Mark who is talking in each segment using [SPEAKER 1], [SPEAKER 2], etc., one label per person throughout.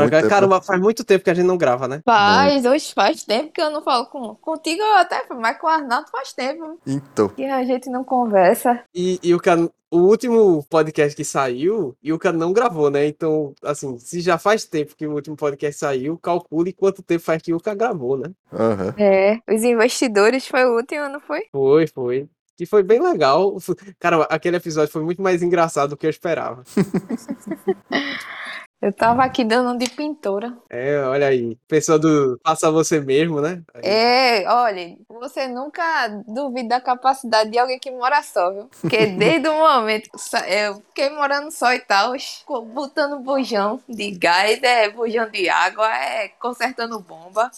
[SPEAKER 1] Muito tempo.
[SPEAKER 2] Caramba, faz muito tempo que a gente não grava, né?
[SPEAKER 3] Faz, hoje faz tempo que eu não falo com. Contigo até, mas com o Arnaldo faz tempo
[SPEAKER 1] Então,
[SPEAKER 3] que a gente não conversa.
[SPEAKER 2] E, e o, Can... o último podcast que saiu, e o Can não gravou, né? Então, assim, se já faz tempo que o último podcast saiu, calcule quanto tempo faz que o Can gravou, né?
[SPEAKER 1] aham.
[SPEAKER 3] É, os investidores foi o último, não foi?
[SPEAKER 2] Foi, foi. Que foi bem legal. Cara, aquele episódio foi muito mais engraçado do que eu esperava.
[SPEAKER 3] Eu tava aqui dando de pintora.
[SPEAKER 2] É, olha aí. Pessoa do faça você mesmo, né? Aí.
[SPEAKER 3] É, olha, você nunca duvida da capacidade de alguém que mora só, viu? Porque desde o momento que eu fiquei morando só e tal, botando bujão de gás, é bujão de água, é consertando bomba.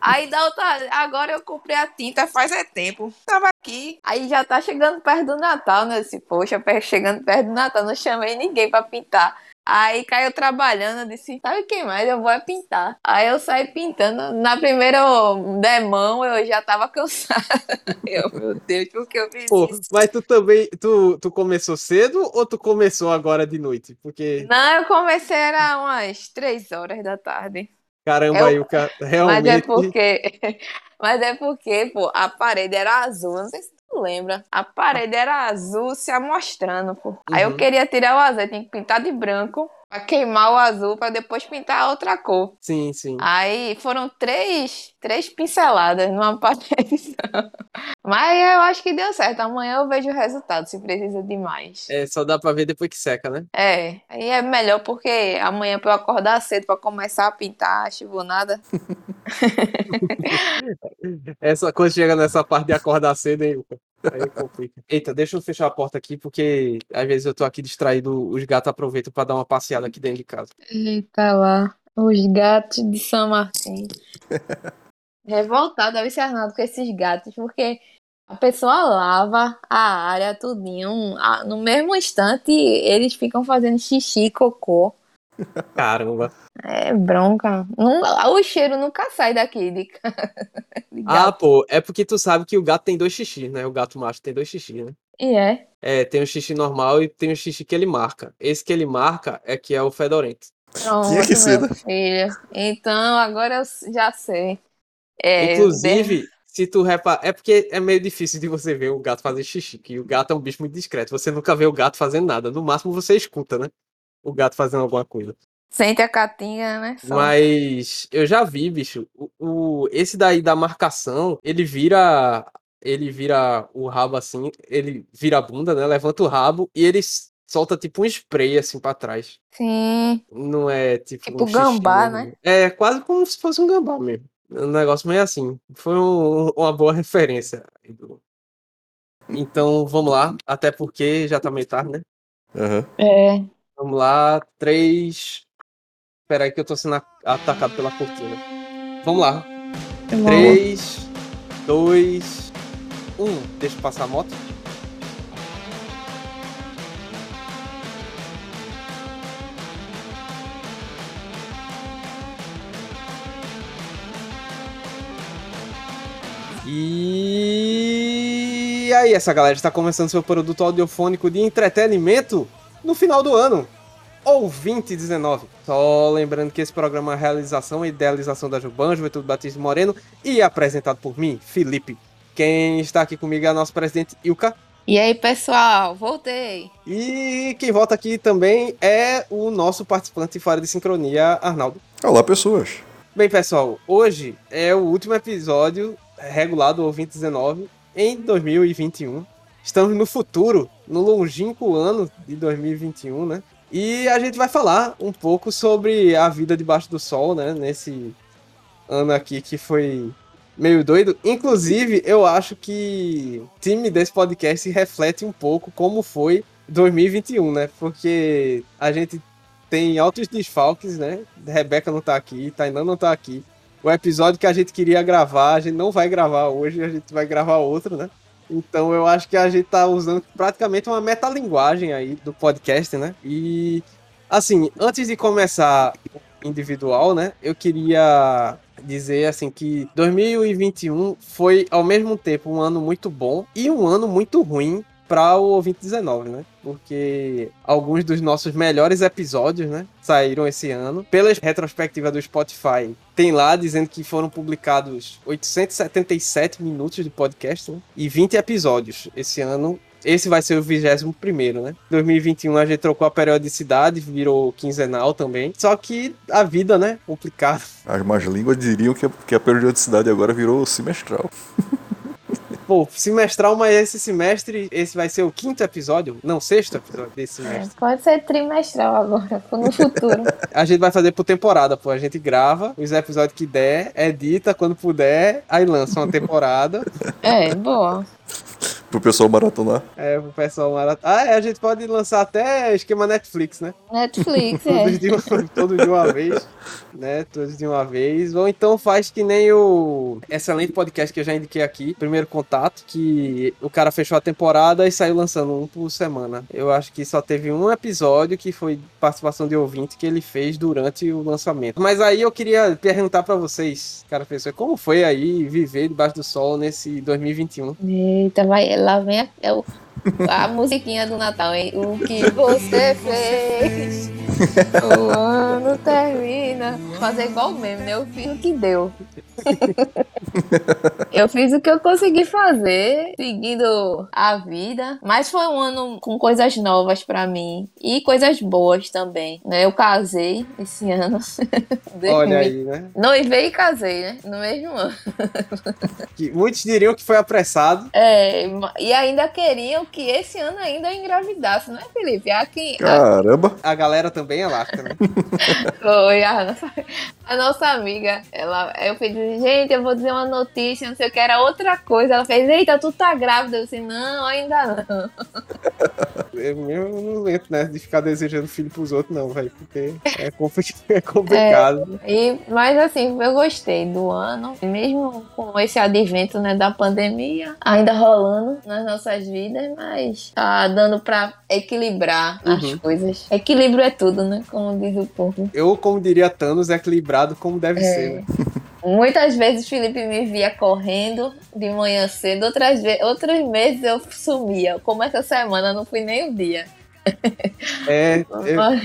[SPEAKER 3] Aí da outra, agora eu comprei a tinta faz é tempo. Tava aqui, aí já tá chegando perto do Natal, né? Poxa, chegando perto do Natal, não chamei ninguém pra pintar. Aí caiu trabalhando, eu disse, sabe o que mais? Eu vou é pintar. Aí eu saí pintando. Na primeira demão eu já tava cansada. Eu, meu Deus, por que eu fiz
[SPEAKER 2] Pô,
[SPEAKER 3] isso?
[SPEAKER 2] mas tu também, tu, tu começou cedo ou tu começou agora de noite? Porque,
[SPEAKER 3] Não, eu comecei era umas três horas da tarde.
[SPEAKER 2] caramba,
[SPEAKER 3] Eu-
[SPEAKER 2] aí o cara
[SPEAKER 3] Mas
[SPEAKER 2] realmente...
[SPEAKER 3] é porque. Mas é porque, pô, a parede era azul. Não sei se lembra. A parede era azul se amostrando, pô. Aí eu
[SPEAKER 2] Uhum.
[SPEAKER 3] queria tirar o azul, tinha que pintar de branco. Pra queimar o azul, pra depois pintar a outra cor.
[SPEAKER 2] Sim, sim.
[SPEAKER 3] Aí foram três, três pinceladas numa parede. Mas eu acho que deu certo. Amanhã eu vejo o resultado, se precisa de mais.
[SPEAKER 2] É, só dá pra ver depois que seca, né?
[SPEAKER 3] É, aí é melhor porque amanhã pra eu acordar cedo pra começar a pintar, chuva nada.
[SPEAKER 2] Essa coisa chega nessa parte de acordar cedo, hein, Luca? Aí complica. Eita, deixa eu fechar a porta aqui, porque às vezes eu tô aqui distraído, os gatos aproveitam pra dar uma passeada aqui dentro de casa.
[SPEAKER 3] Eita lá, os gatos de São Martin. Revoltado, ser Arnaldo com esses gatos, porque a pessoa lava a área tudinho, no mesmo instante eles ficam fazendo xixi, cocô.
[SPEAKER 2] Caramba.
[SPEAKER 3] É bronca. Não, o cheiro nunca sai daqui de, ca- de
[SPEAKER 2] Ah, pô, é porque tu sabe que o gato tem dois xixi, né? O gato macho tem dois xixi, né?
[SPEAKER 3] E é.
[SPEAKER 2] É, tem o xixi normal e tem o xixi que ele marca. Esse que ele marca é que é o fedorento.
[SPEAKER 3] Pronto,
[SPEAKER 1] Tinha que ser,
[SPEAKER 3] meu
[SPEAKER 1] né?
[SPEAKER 3] filho. Então, agora eu já sei. É,
[SPEAKER 2] Inclusive, se tu reparar. É porque é meio difícil de você ver o gato fazer xixi, que o gato é um bicho muito discreto. Você nunca vê o gato fazendo nada. No máximo você escuta, né? O gato fazendo alguma coisa.
[SPEAKER 3] Sente a catinha, né? Só.
[SPEAKER 2] Mas eu já vi, bicho. O, o- esse daí da marcação, ele vira. Ele vira o rabo assim, ele vira a bunda, né? Levanta o rabo e ele solta tipo um spray assim pra trás.
[SPEAKER 3] Sim.
[SPEAKER 2] Não é tipo.
[SPEAKER 3] Tipo
[SPEAKER 2] um xixi
[SPEAKER 3] gambá,
[SPEAKER 2] mesmo.
[SPEAKER 3] né?
[SPEAKER 2] É quase como se fosse um gambá mesmo. Um negócio meio assim. Foi um- uma boa referência. Então vamos lá, até porque já tá meio tarde, né?
[SPEAKER 1] Aham.
[SPEAKER 3] É.
[SPEAKER 2] Vamos lá, três. Espera aí que eu tô sendo atacado pela cortina. Vamos lá. 3, 2, 1. Deixa eu passar a moto. E aí, essa galera está começando seu produto audiofônico de entretenimento no final do ano. Ou 2019. Só lembrando que esse programa é a realização e idealização da Juban, Juventude Batista Moreno, e é apresentado por mim, Felipe. Quem está aqui comigo é a nossa presidente Ilka.
[SPEAKER 3] E aí, pessoal, voltei.
[SPEAKER 2] E quem volta aqui também é o nosso participante fora de sincronia, Arnaldo.
[SPEAKER 1] Olá, pessoas.
[SPEAKER 2] Bem, pessoal, hoje é o último episódio regular do 2019 em 2021. Estamos no futuro, no longínquo ano de 2021, né? E a gente vai falar um pouco sobre a vida debaixo do sol, né? Nesse ano aqui que foi meio doido. Inclusive, eu acho que o time desse podcast reflete um pouco como foi 2021, né? Porque a gente tem altos desfalques, né? Rebeca não tá aqui, Tainan não tá aqui. O episódio que a gente queria gravar, a gente não vai gravar hoje, a gente vai gravar outro, né? Então eu acho que a gente tá usando praticamente uma metalinguagem aí do podcast, né? E assim, antes de começar individual, né? Eu queria dizer assim que 2021 foi ao mesmo tempo um ano muito bom e um ano muito ruim para o ouvinte 19, né? Porque alguns dos nossos melhores episódios, né, saíram esse ano. Pela retrospectiva do Spotify, tem lá dizendo que foram publicados 877 minutos de podcast né? e 20 episódios esse ano esse vai ser o 21 primeiro, né? 2021 a gente trocou a periodicidade, virou quinzenal também. Só que a vida, né? Complicado.
[SPEAKER 1] As más línguas diriam que a periodicidade agora virou semestral.
[SPEAKER 2] Pô, semestral, mas esse semestre, esse vai ser o quinto episódio, não, sexto episódio desse
[SPEAKER 3] É,
[SPEAKER 2] semestre.
[SPEAKER 3] pode ser trimestral agora, no futuro.
[SPEAKER 2] A gente vai fazer por temporada, pô. A gente grava os episódios que der, edita quando puder, aí lança uma temporada.
[SPEAKER 3] é, boa.
[SPEAKER 1] Pro pessoal maratonar.
[SPEAKER 2] É, pro pessoal marat... Ah, é, a gente pode lançar até esquema Netflix, né?
[SPEAKER 3] Netflix,
[SPEAKER 2] Todos
[SPEAKER 3] é.
[SPEAKER 2] de, uma, todos de uma vez, né? Todos de uma vez. Ou então faz que nem o excelente podcast que eu já indiquei aqui, Primeiro Contato, que o cara fechou a temporada e saiu lançando um por semana. Eu acho que só teve um episódio que foi participação de ouvinte que ele fez durante o lançamento. Mas aí eu queria perguntar pra vocês, cara, pessoa, como foi aí viver debaixo do sol nesse 2021?
[SPEAKER 3] Eita, vai, lá vem a, a musiquinha do Natal, hein? O que você fez? O ano termina. Fazer igual o meme, né? Eu fiz o que deu. Eu fiz o que eu consegui fazer, seguindo a vida. Mas foi um ano com coisas novas pra mim. E coisas boas também, né? Eu casei esse ano.
[SPEAKER 2] Olha aí, né?
[SPEAKER 3] Noivei e casei, né? No mesmo ano.
[SPEAKER 2] Que muitos diriam que foi apressado.
[SPEAKER 3] É, e ainda queriam que esse ano ainda eu engravidasse, não é, Felipe? Aqui, a,
[SPEAKER 1] Caramba!
[SPEAKER 2] A galera também é lasca, né?
[SPEAKER 3] foi a, nossa, a nossa amiga, ela, eu fiz, gente, eu vou dizer uma notícia, não sei o que, era outra coisa. Ela fez, eita, tu tá grávida? Eu disse, não, ainda não.
[SPEAKER 2] Eu mesmo não entro nessa de ficar desejando filho pros outros, não, velho. Porque é, compli- é complicado.
[SPEAKER 3] E, mas assim, eu gostei do ano, mesmo com esse advento né, da pandemia, ainda rolando nas nossas vidas, mas tá dando pra equilibrar as
[SPEAKER 2] Uhum.
[SPEAKER 3] coisas. Equilíbrio é tudo, né? Como diz o povo.
[SPEAKER 2] Eu, como diria Thanos, é equilibrado como deve
[SPEAKER 3] É.
[SPEAKER 2] ser. né?
[SPEAKER 3] Muitas vezes Felipe me via correndo de manhã cedo, outras, ve outros meses eu sumia. Como essa semana, não fui nem um dia.
[SPEAKER 2] É, eu-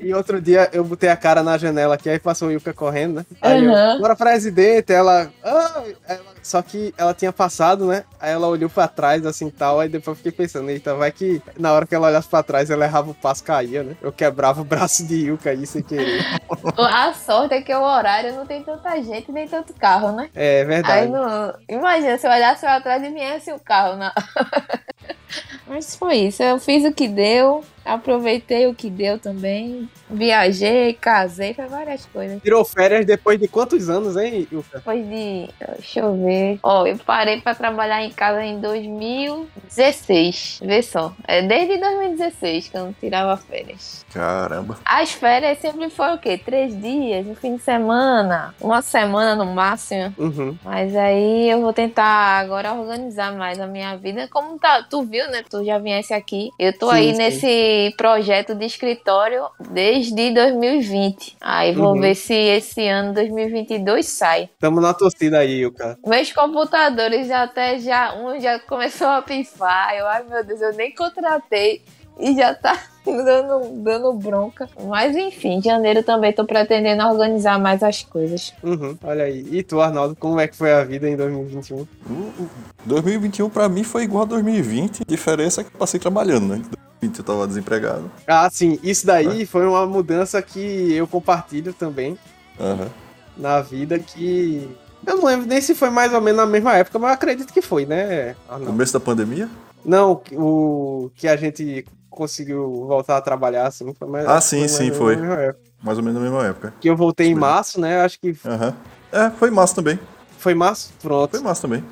[SPEAKER 2] e outro dia eu botei a cara na janela aqui, aí passou o Yuka correndo, né? Aí eu,
[SPEAKER 3] Aham.
[SPEAKER 2] bora presidente, ela, "Ah", ela- Só que ela tinha passado, né? Aí ela olhou pra trás, assim, tal, aí depois eu fiquei pensando, eita, vai que na hora que ela olhasse pra trás, ela errava o passo, caía, né? Eu quebrava o braço de Yuka aí sem querer.
[SPEAKER 3] A sorte é que o horário não tem tanta gente nem tanto carro, né?
[SPEAKER 2] É
[SPEAKER 3] Aí
[SPEAKER 2] verdade.
[SPEAKER 3] não. Imagina se eu olhasse pra trás e viesse o carro na. Mas foi isso. Eu fiz o que deu, aproveitei o que deu também. Viajei, casei, foi várias coisas.
[SPEAKER 2] Tirou férias depois de quantos anos, hein, Yuka?
[SPEAKER 3] Depois de. Deixa eu ver. Ó, eu parei pra trabalhar em casa em 2016. Vê só. É desde 2016 que eu não tirava férias.
[SPEAKER 1] Caramba!
[SPEAKER 3] As férias sempre foi o quê? Três dias, um fim de semana, uma semana no máximo.
[SPEAKER 2] Uhum.
[SPEAKER 3] Mas aí eu vou tentar agora organizar mais a minha vida. Como tá, tu viu, né? Tu já viesse aqui. Eu tô
[SPEAKER 2] Sim,
[SPEAKER 3] aí
[SPEAKER 2] sim.
[SPEAKER 3] nesse projeto de escritório desde 2020. Aí vou
[SPEAKER 2] Uhum.
[SPEAKER 3] ver se esse ano 2022 sai.
[SPEAKER 2] Tamo na torcida aí, Yuka.
[SPEAKER 3] Meus computadores já até já um já começou a pifar. Eu, ai meu Deus, eu nem contratei e já tá dando, dando bronca. Mas enfim, janeiro também tô pretendendo organizar mais as coisas.
[SPEAKER 2] Uhum, olha aí. E tu, Arnaldo, como é que foi a vida em 2021?
[SPEAKER 1] O- o 2021 pra mim foi igual a 2020. Diferença é que eu passei trabalhando, né? Em 2020 eu tava desempregado.
[SPEAKER 2] Ah, sim, isso daí foi uma mudança que eu compartilho também
[SPEAKER 1] Aham.
[SPEAKER 2] na vida que. Eu não lembro nem se foi mais ou menos na mesma época, mas eu acredito que foi, né, Arnaldo?
[SPEAKER 1] Começo da pandemia?
[SPEAKER 2] Não, o que a gente conseguiu voltar a trabalhar, assim, foi mais.
[SPEAKER 1] Ah, sim, sim, foi.
[SPEAKER 2] na mesma época.
[SPEAKER 1] Mais ou menos na mesma época.
[SPEAKER 2] Que eu voltei em
[SPEAKER 1] Isso mesmo.
[SPEAKER 2] março, né? Acho que
[SPEAKER 1] Aham. É, foi massa também.
[SPEAKER 2] foi março, pronto.
[SPEAKER 1] Foi massa também.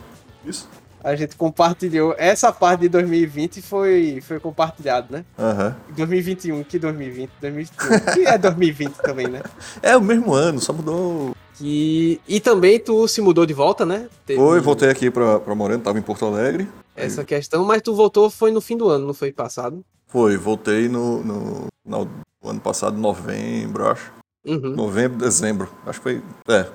[SPEAKER 1] Isso.
[SPEAKER 2] A gente compartilhou. Essa parte de 2020 foi, foi compartilhado, né?
[SPEAKER 1] Aham.
[SPEAKER 2] 2021, que 2020? 2021. Que é 2020 também, né?
[SPEAKER 1] É o mesmo ano, só mudou.
[SPEAKER 2] Que... E também tu se mudou de volta, né? Teve
[SPEAKER 1] Foi, voltei aqui pra, pra Moreno, tava em Porto Alegre.
[SPEAKER 2] Essa questão, mas tu voltou foi no fim do ano, não foi passado?
[SPEAKER 1] Foi, voltei no, no, no ano passado, novembro, acho.
[SPEAKER 2] Uhum.
[SPEAKER 1] Novembro, dezembro. Acho que foi. É.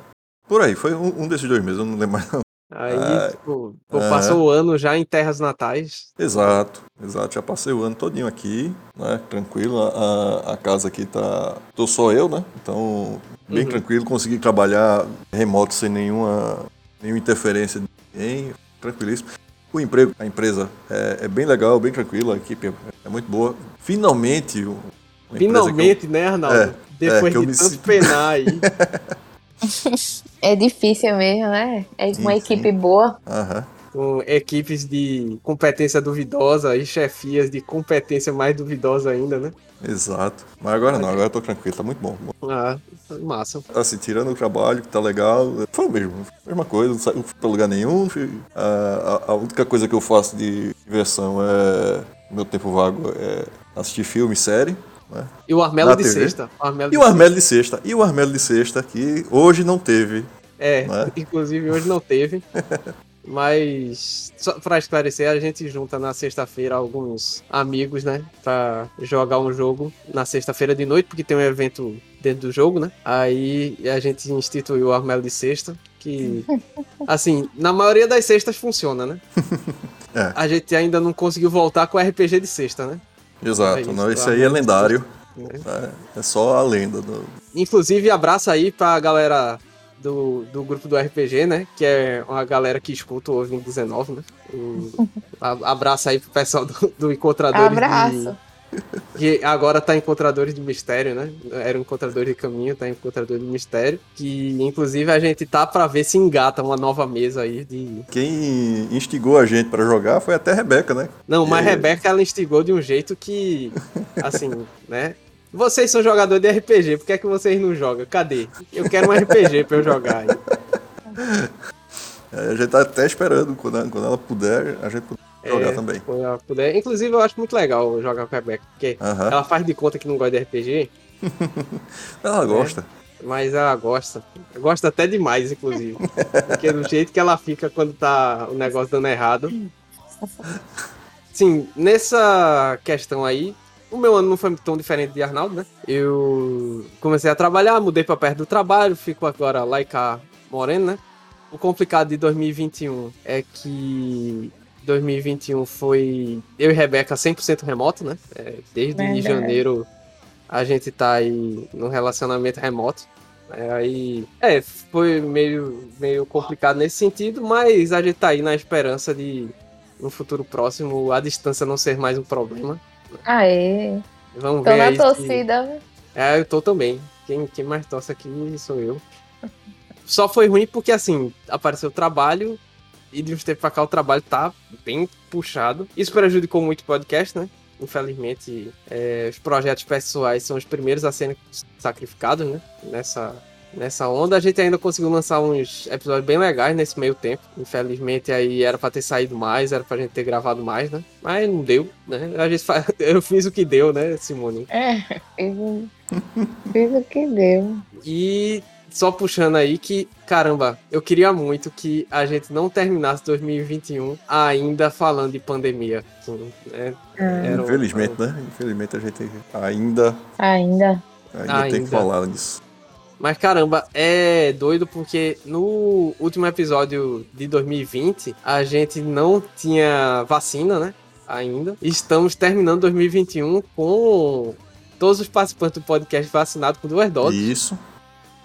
[SPEAKER 1] Por aí, foi um, um desses dois meses, eu não lembro mais. Não.
[SPEAKER 2] Aí,
[SPEAKER 1] Ah,
[SPEAKER 2] tipo, pô,
[SPEAKER 1] aham.
[SPEAKER 2] passou o ano já em terras natais.
[SPEAKER 1] Exato, exato. Já passei o ano todinho aqui, né? Tranquilo. A, a casa aqui tá. Tô só eu, né? Então, bem
[SPEAKER 2] Uhum.
[SPEAKER 1] tranquilo. Consegui trabalhar remoto sem nenhuma, nenhuma interferência de ninguém. Tranquilíssimo. O emprego, a empresa é, é bem legal, bem tranquila. A equipe é, é muito boa. Finalmente, que eu-
[SPEAKER 2] Finalmente, né, Arnaldo?
[SPEAKER 1] É,
[SPEAKER 2] Depois
[SPEAKER 1] é, eu
[SPEAKER 2] de tanto penar aí.
[SPEAKER 3] É difícil mesmo, né? É uma
[SPEAKER 1] Sim, sim.
[SPEAKER 3] equipe boa.
[SPEAKER 1] Aham.
[SPEAKER 2] com equipes de competência duvidosa e chefias de competência mais duvidosa ainda, né?
[SPEAKER 1] Exato. Mas agora não, agora eu tô tranquilo, tá muito bom.
[SPEAKER 2] Ah, massa.
[SPEAKER 1] Assim, tirando o trabalho, que tá legal, foi o mesmo. Mesma coisa, não fui pra lugar nenhum. fui- A, a- a única coisa que eu faço de diversão é. Meu tempo vago é assistir filme, série. Né?
[SPEAKER 2] E o Armelo de
[SPEAKER 1] TV.
[SPEAKER 2] sexta. O Armelo
[SPEAKER 1] E
[SPEAKER 2] de
[SPEAKER 1] o Armelo de Sexta. E o Armelo de Sexta, que hoje não teve.
[SPEAKER 2] É,
[SPEAKER 1] Não é?
[SPEAKER 2] inclusive hoje não teve. Mas, só pra esclarecer, a gente junta na sexta-feira alguns amigos, né? Pra jogar um jogo na sexta-feira de noite, porque tem um evento dentro do jogo, né? Aí a gente instituiu o Armelo de Sexta, que, assim, na maioria das sextas funciona, né?
[SPEAKER 1] É.
[SPEAKER 2] A gente ainda não conseguiu voltar com o RPG de sexta, né?
[SPEAKER 1] Exato.
[SPEAKER 2] É isso,
[SPEAKER 1] não, esse
[SPEAKER 2] o
[SPEAKER 1] aí é lendário.
[SPEAKER 2] né?
[SPEAKER 1] É, é só a lenda. do-
[SPEAKER 2] Inclusive, abraço aí pra galera do, do grupo do RPG, né? Que é uma galera que escuta o Ouvinte 19, né? A- abraço aí pro pessoal do, do Encontradores
[SPEAKER 3] Abraço.
[SPEAKER 2] de... Que agora tá Encontradores de Mistério, né? Era um Encontrador de Caminho, tá Encontrador de Mistério. Que, inclusive, a gente tá pra ver se engata uma nova mesa aí de...
[SPEAKER 1] Quem instigou a gente pra jogar foi até a Rebeca, né?
[SPEAKER 2] Não, mas
[SPEAKER 1] É.
[SPEAKER 2] Rebeca, ela instigou de um jeito que... Assim, né? Vocês são jogadores de RPG, por que é que vocês não jogam? Cadê? Eu quero um RPG pra eu jogar aí.
[SPEAKER 1] É, a gente tá até esperando quando ela, quando ela puder, a gente puder jogar
[SPEAKER 2] É,
[SPEAKER 1] também.
[SPEAKER 2] quando ela puder. Inclusive, eu acho muito legal jogar com a Rebeca, porque
[SPEAKER 1] Aham.
[SPEAKER 2] ela faz de conta que não gosta de RPG,
[SPEAKER 1] Ela gosta.
[SPEAKER 2] mas ela gosta. Gosta até demais, inclusive. porque do jeito que ela fica quando tá o negócio dando errado. Sim, nessa questão aí, o meu ano não foi tão diferente de Arnaldo, né? Eu comecei a trabalhar, mudei pra perto do trabalho, fico agora lá e cá morando, né? O complicado de 2021 é que 2021 foi eu e Rebeca 100% remoto, né? É, desde
[SPEAKER 3] Verdade.
[SPEAKER 2] janeiro a gente tá aí no relacionamento remoto. É, aí, é, foi meio, meio complicado nesse sentido, mas a gente tá aí na esperança de, no futuro próximo, a distância não ser mais um problema.
[SPEAKER 3] Aê.
[SPEAKER 2] Vamos
[SPEAKER 3] Tô
[SPEAKER 2] ver
[SPEAKER 3] na
[SPEAKER 2] aí. se-
[SPEAKER 3] torcida.
[SPEAKER 2] é, eu tô também. Quem, quem mais torce aqui sou eu. Só foi ruim porque, assim, apareceu o trabalho e de uns tempos pra cá o trabalho tá bem puxado. Isso prejudicou muito o podcast, né? Infelizmente, é, os projetos pessoais são os primeiros a serem sacrificados, né? Nessa, nessa onda. A gente ainda conseguiu lançar uns episódios bem legais nesse meio tempo. Infelizmente, aí era pra ter saído mais, era pra gente ter gravado mais, né? Mas não deu, né? A gente Eu fiz o que deu, né, Simone?
[SPEAKER 3] É, fiz, o- fiz o que deu.
[SPEAKER 2] E só puxando aí que, caramba, eu queria muito que a gente não terminasse 2021 ainda falando de pandemia. assim, né? Era um-
[SPEAKER 1] Infelizmente, né? Infelizmente a gente ainda,
[SPEAKER 3] Ainda.
[SPEAKER 1] ainda, tem que
[SPEAKER 2] Ainda.
[SPEAKER 1] falar nisso.
[SPEAKER 2] Mas caramba, é doido porque no último episódio de 2020 a gente não tinha vacina, né? Ainda. Estamos terminando 2021 com todos os participantes do podcast vacinados com duas doses.
[SPEAKER 1] Isso.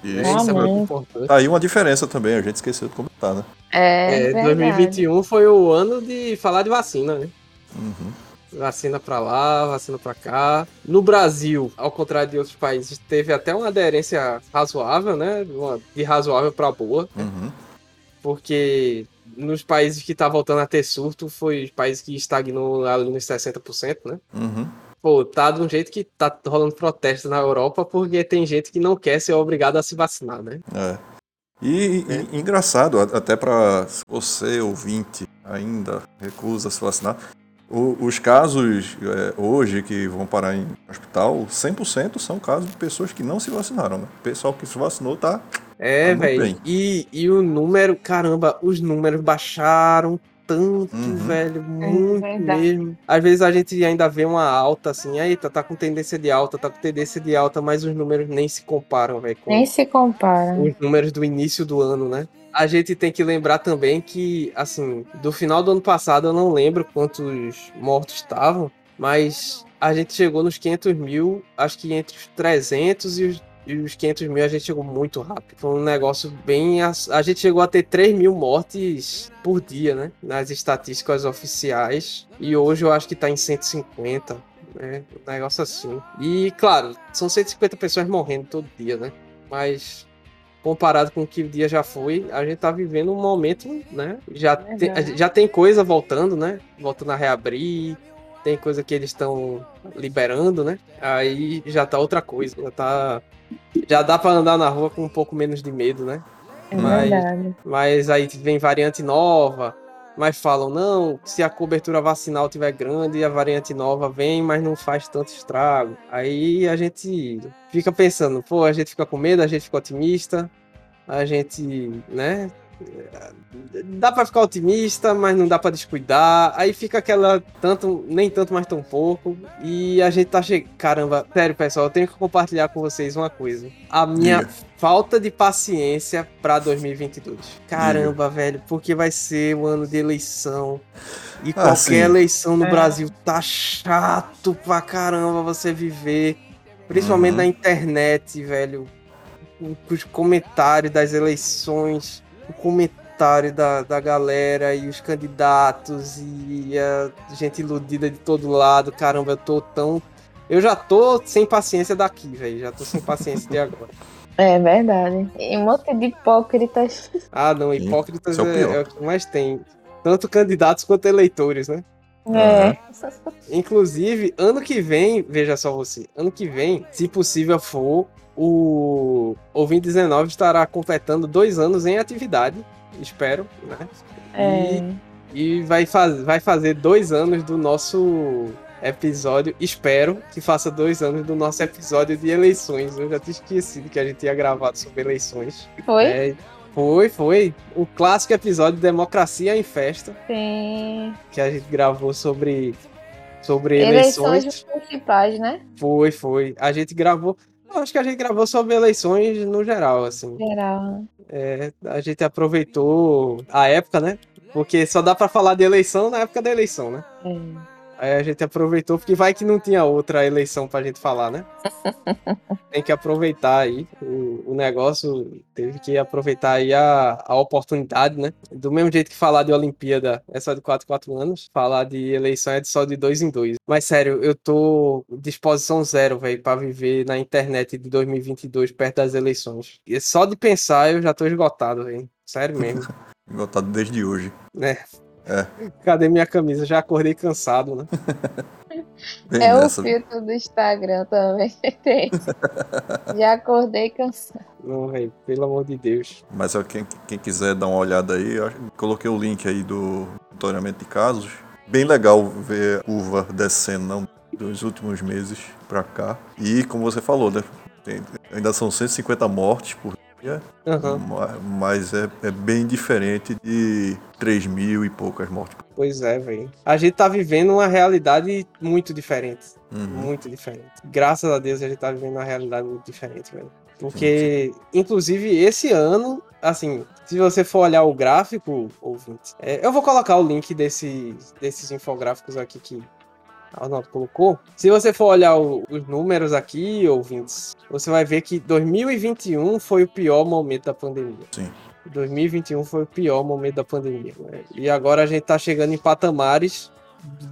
[SPEAKER 2] Né?
[SPEAKER 1] Isso.
[SPEAKER 2] Isso é muito importante.
[SPEAKER 1] Tá aí uma diferença também, a gente esqueceu de comentar, né?
[SPEAKER 3] É,
[SPEAKER 2] É,
[SPEAKER 3] verdade.
[SPEAKER 2] 2021 foi o ano de falar de vacina, né?
[SPEAKER 1] Uhum.
[SPEAKER 2] Vacina pra lá, vacina pra cá. No Brasil, ao contrário de outros países, teve até uma aderência razoável, né? De razoável pra boa,
[SPEAKER 1] Uhum.
[SPEAKER 2] porque nos países que tá voltando a ter surto, foi os países que estagnou ali nos 60%, né?
[SPEAKER 1] Uhum.
[SPEAKER 2] Pô, tá de um jeito que tá rolando protesto na Europa porque tem gente que não quer ser obrigado a se vacinar, né?
[SPEAKER 1] É. E, e- engraçado, até para você ouvinte ainda recusa se vacinar, o- os casos é, hoje que vão parar em hospital, 100% são casos de pessoas que não se vacinaram, né? O pessoal que se vacinou tá.
[SPEAKER 2] É,
[SPEAKER 1] Tá
[SPEAKER 2] velho. E, e o número, caramba, os números baixaram tanto,
[SPEAKER 1] Uhum.
[SPEAKER 2] velho, muito
[SPEAKER 3] verdade.
[SPEAKER 2] mesmo. Às vezes a gente ainda vê uma alta assim, eita, tá com tendência de alta, tá com tendência de alta, mas os números nem se comparam, velho, com
[SPEAKER 3] Nem se compara.
[SPEAKER 2] os números do início do ano, né? A gente tem que lembrar também que, assim, do final do ano passado eu não lembro quantos mortos estavam, mas a gente chegou nos 500 mil, acho que entre os 300 e os, e os 500 mil a gente chegou muito rápido. Foi um negócio bem. A gente chegou a ter 3 mil mortes por dia, né? Nas estatísticas oficiais. E hoje eu acho que tá em 150. Né? Um negócio assim. E, claro, são 150 pessoas morrendo todo dia, né? Mas comparado com o que o dia já foi, a gente tá vivendo um momento, né? Já, tem,
[SPEAKER 3] Verdade.
[SPEAKER 2] já tem coisa voltando, né? Voltando a reabrir, tem coisa que eles estão liberando, né? Aí já tá outra coisa, já tá. Já dá pra andar na rua com um pouco menos de medo, né?
[SPEAKER 3] É
[SPEAKER 2] Mas-
[SPEAKER 3] verdade.
[SPEAKER 2] Mas aí vem variante nova, mas falam, não, se a cobertura vacinal tiver grande, a variante nova vem, mas não faz tanto estrago. Aí a gente fica pensando, pô, a gente fica com medo, a gente fica otimista, a gente, né? Dá pra ficar otimista, mas não dá pra descuidar. Aí fica aquela tanto, nem tanto, mas tão pouco. E a gente tá chegando. Caramba, sério, pessoal, eu tenho que compartilhar com vocês uma coisa. A minha
[SPEAKER 1] Diga.
[SPEAKER 2] falta de paciência pra 2022. Caramba, velho, porque vai ser o ano de eleição. E
[SPEAKER 1] Ah,
[SPEAKER 2] qualquer
[SPEAKER 1] sim.
[SPEAKER 2] eleição no
[SPEAKER 3] É.
[SPEAKER 2] Brasil tá chato pra caramba você viver. Principalmente
[SPEAKER 1] Uhum.
[SPEAKER 2] na internet, velho. Os comentários das eleições, o comentário da, da galera e os candidatos e a gente iludida de todo lado. Caramba, eu tô tão. Eu já tô sem paciência daqui, velho. Já tô sem paciência de agora.
[SPEAKER 3] É verdade. E um monte de hipócritas.
[SPEAKER 2] Ah, não, hipócritas
[SPEAKER 1] é o
[SPEAKER 2] é, é o que mais tem. Tanto candidatos quanto eleitores, né?
[SPEAKER 3] É.
[SPEAKER 2] Inclusive, ano que vem, veja só você, ano que vem, se possível for, o Ouvinte 19 estará completando dois anos em atividade, espero, né?
[SPEAKER 3] É.
[SPEAKER 2] E vai, faz, vai fazer dois anos do nosso episódio, espero que faça dois anos do nosso episódio de eleições. Eu já tinha esquecido que a gente tinha gravado sobre eleições.
[SPEAKER 3] Foi?
[SPEAKER 2] É, foi, foi. O clássico episódio Democracia em Festa,
[SPEAKER 3] Sim.
[SPEAKER 2] que a gente gravou sobre, sobre
[SPEAKER 3] Eleições
[SPEAKER 2] eleições.
[SPEAKER 3] municipais, né?
[SPEAKER 2] Foi, foi. A gente gravou. Eu acho que a gente gravou sobre eleições no geral, assim.
[SPEAKER 3] Geral.
[SPEAKER 2] É, a gente aproveitou a época, né? Porque só dá pra falar de eleição na época da eleição, né?
[SPEAKER 3] É.
[SPEAKER 2] Aí a gente aproveitou, porque vai que não tinha outra eleição pra gente falar, né? Tem que aproveitar aí o, o negócio, teve que aproveitar aí a, a oportunidade, né? Do mesmo jeito que falar de Olimpíada é só de 4 4 anos, falar de eleição é só de dois em dois. Mas sério, eu tô disposição zero, velho, pra viver na internet de 2022 perto das eleições. E só de pensar eu já tô esgotado, velho. Sério mesmo.
[SPEAKER 1] Gotado desde hoje.
[SPEAKER 2] né?
[SPEAKER 1] É.
[SPEAKER 2] Cadê minha camisa? Já acordei cansado, né?
[SPEAKER 1] Bem
[SPEAKER 3] É o
[SPEAKER 1] nessa.
[SPEAKER 3] filtro do Instagram também. Tem. Já acordei cansado.
[SPEAKER 2] Não, velho, pelo amor de Deus.
[SPEAKER 1] Mas ó, quem, quem quiser dar uma olhada aí, coloquei o link aí do monitoramento de casos. Bem legal ver a curva descendo não, dos últimos meses pra cá. E como você falou, né? tem- ainda são 150 mortes por
[SPEAKER 2] Aham,
[SPEAKER 1] ma- mas é, é bem diferente de 3 mil e poucas mortes.
[SPEAKER 2] pois é, velho. A gente tá vivendo uma realidade muito diferente.
[SPEAKER 1] Uhum.
[SPEAKER 2] Muito diferente. Graças a Deus a gente tá vivendo uma realidade muito diferente, velho. Porque, inclusive, esse ano, assim, se você for olhar o gráfico, ouvinte, é, eu vou colocar o link desse, desses infográficos aqui que Arnaldo colocou. Se você for olhar o- os números aqui, ouvintes, você vai ver que 2021 foi o pior momento da pandemia.
[SPEAKER 1] Sim.
[SPEAKER 2] 2021 foi o pior momento da pandemia. né? E agora a gente tá chegando em patamares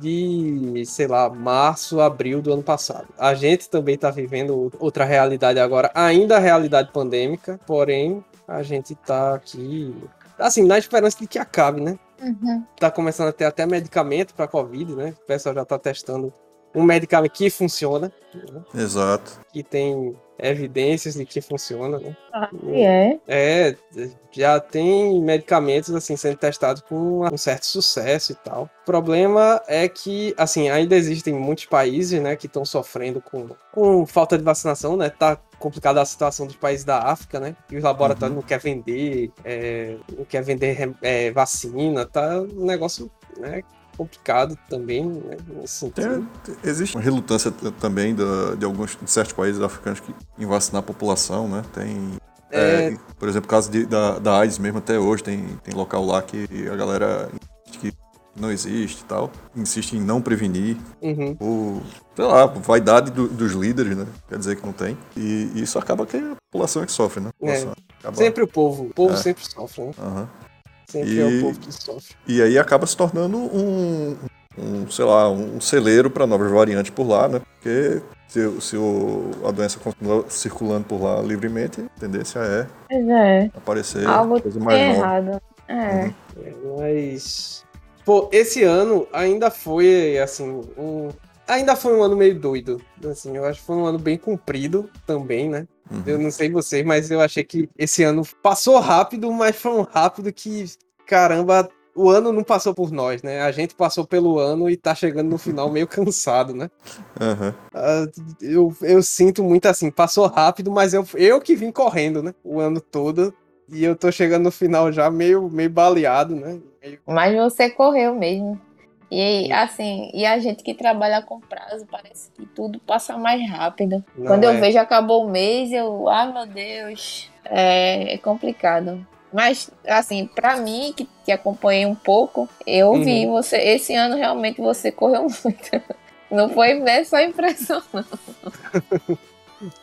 [SPEAKER 2] de, sei lá, março, abril do ano passado. A gente também tá vivendo outra realidade agora, ainda a realidade pandêmica, porém a gente tá aqui, assim, na esperança de que acabe, né?
[SPEAKER 3] Uhum.
[SPEAKER 2] Tá começando a ter até medicamento para Covid, né? O pessoal já tá testando um medicamento que funciona, né?
[SPEAKER 1] Exato.
[SPEAKER 2] que tem evidências de que funciona, né?
[SPEAKER 3] Ah, é.
[SPEAKER 2] É, já tem medicamentos assim sendo testados com um certo sucesso e tal. O problema é que, assim, ainda existem muitos países, né, que estão sofrendo com, com falta de vacinação, né? Tá complicada a situação dos países da África, né? E os laboratórios não querem vender, é, não quer vender é, vacina, tá um negócio, né? Complicado também, né? nesse sentido.
[SPEAKER 1] Existe uma relutância também da- de alguns de certos países africanos que, em vacinar a população, né? Tem.
[SPEAKER 2] É.
[SPEAKER 1] é, por exemplo, o caso de- da, da AIDS mesmo, até hoje, tem, tem local lá que a galera que não existe e tal, insiste em não prevenir,
[SPEAKER 2] Uhum.
[SPEAKER 1] por, sei lá, vaidade do- dos líderes, né? Quer dizer que não tem. E isso acaba que a população é que sofre, né? Acaba-
[SPEAKER 2] Sempre o povo, o povo
[SPEAKER 1] É.
[SPEAKER 2] sempre sofre, né?
[SPEAKER 1] Aham.
[SPEAKER 2] Sempre
[SPEAKER 1] E-
[SPEAKER 2] é o povo que sofre.
[SPEAKER 1] E aí acaba se tornando um, um, sei lá, um celeiro para novas variantes por lá, né? Porque se, o- se o- a doença continua circulando por lá livremente, a tendência é
[SPEAKER 3] é.
[SPEAKER 1] aparecer
[SPEAKER 3] Algo
[SPEAKER 1] coisa mais nova.
[SPEAKER 3] errado. É.
[SPEAKER 1] Uhum.
[SPEAKER 2] É, mas. Pô, esse ano ainda foi, assim, um. Ainda foi um ano meio doido. Assim, eu acho que foi um ano bem comprido também, né?
[SPEAKER 1] Uhum.
[SPEAKER 2] Eu não sei vocês, mas eu achei que esse ano passou rápido, mas foi um rápido que, caramba, o ano não passou por nós, né? A gente passou pelo ano e tá chegando no final meio cansado, né?
[SPEAKER 1] Aham.
[SPEAKER 2] Ah, eu, eu sinto muito assim, passou rápido, mas eu, eu que vim correndo, né? O ano todo. E eu tô chegando no final já meio, meio baleado, né? Meio-
[SPEAKER 3] Mas você correu mesmo. E assim, e a gente que trabalha com prazo, parece que tudo passa mais rápido.
[SPEAKER 2] Não
[SPEAKER 3] Quando
[SPEAKER 2] é.
[SPEAKER 3] eu vejo acabou o mês, eu, ai meu Deus, é, é complicado. Mas, assim, pra mim, que, que acompanhei um pouco, eu
[SPEAKER 2] Uhum.
[SPEAKER 3] vi você, esse ano realmente você correu muito. Não foi né, só impressão, não.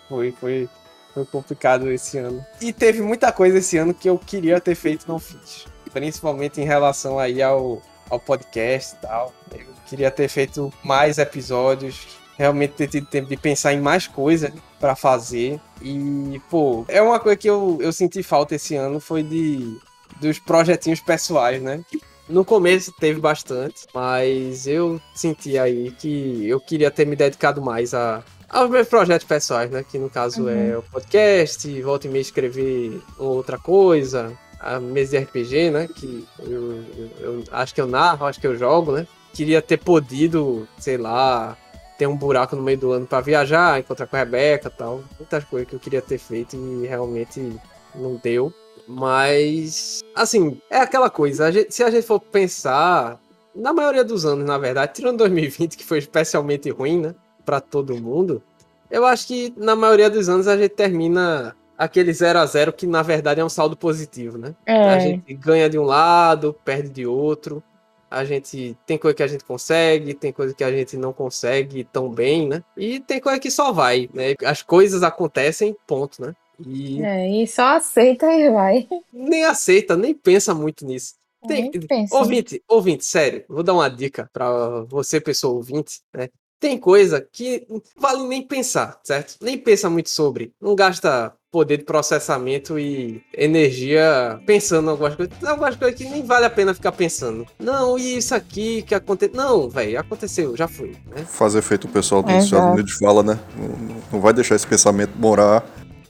[SPEAKER 2] Foi, foi, foi complicado esse ano. E teve muita coisa esse ano que eu queria ter feito não fiz. Principalmente em relação aí ao, ao podcast e tal. Eu queria ter feito mais episódios, realmente ter tido tempo de pensar em mais coisas pra fazer. E, pô, é uma coisa que eu, eu senti falta esse ano, foi de dos projetinhos pessoais, né? No começo teve bastante, mas eu senti aí que eu queria ter me dedicado mais a, aos meus projetos pessoais, né? Que no caso é o podcast, volta e meia escrever outra coisa, a mesa de RPG, né? Que eu, eu- eu acho que eu narro, acho que eu jogo, né? Queria ter podido, sei lá, ter um buraco no meio do ano pra viajar, encontrar com a Rebeca tal. Muitas coisas que eu queria ter feito e realmente não deu. Mas, assim, é aquela coisa. a gente- se a gente for pensar, na maioria dos anos, na verdade, tirando 2020, que foi especialmente ruim, né? Pra todo mundo, eu acho que na maioria dos anos a gente termina aquele 0 a 0 que na verdade é um saldo positivo, né? A
[SPEAKER 3] É,
[SPEAKER 2] gente ganha de um lado, perde de outro. A gente tem coisa que a gente consegue, tem coisa que a gente não consegue tão bem, né? E tem coisa que só vai, né? As coisas acontecem, ponto, né? E
[SPEAKER 3] é, e só aceita e vai.
[SPEAKER 2] nem aceita, nem pensa muito nisso. Tem,
[SPEAKER 3] Nem pensa.
[SPEAKER 2] ouvinte, ouvinte, sério, vou dar uma dica pra você, pessoa ouvinte, né? Tem coisa que não vale nem pensar, certo? Nem pensa muito sobre. Não gasta poder de processamento e energia pensando em algumas coisas. Tem algumas coisas que nem vale a pena ficar pensando. Não, e isso aqui que aconteceu. Não, velho, aconteceu, já foi, né?
[SPEAKER 1] Fazer feito o pessoal dos
[SPEAKER 3] Exato.
[SPEAKER 1] Estados Unidos fala, né? Não, não vai deixar esse pensamento morar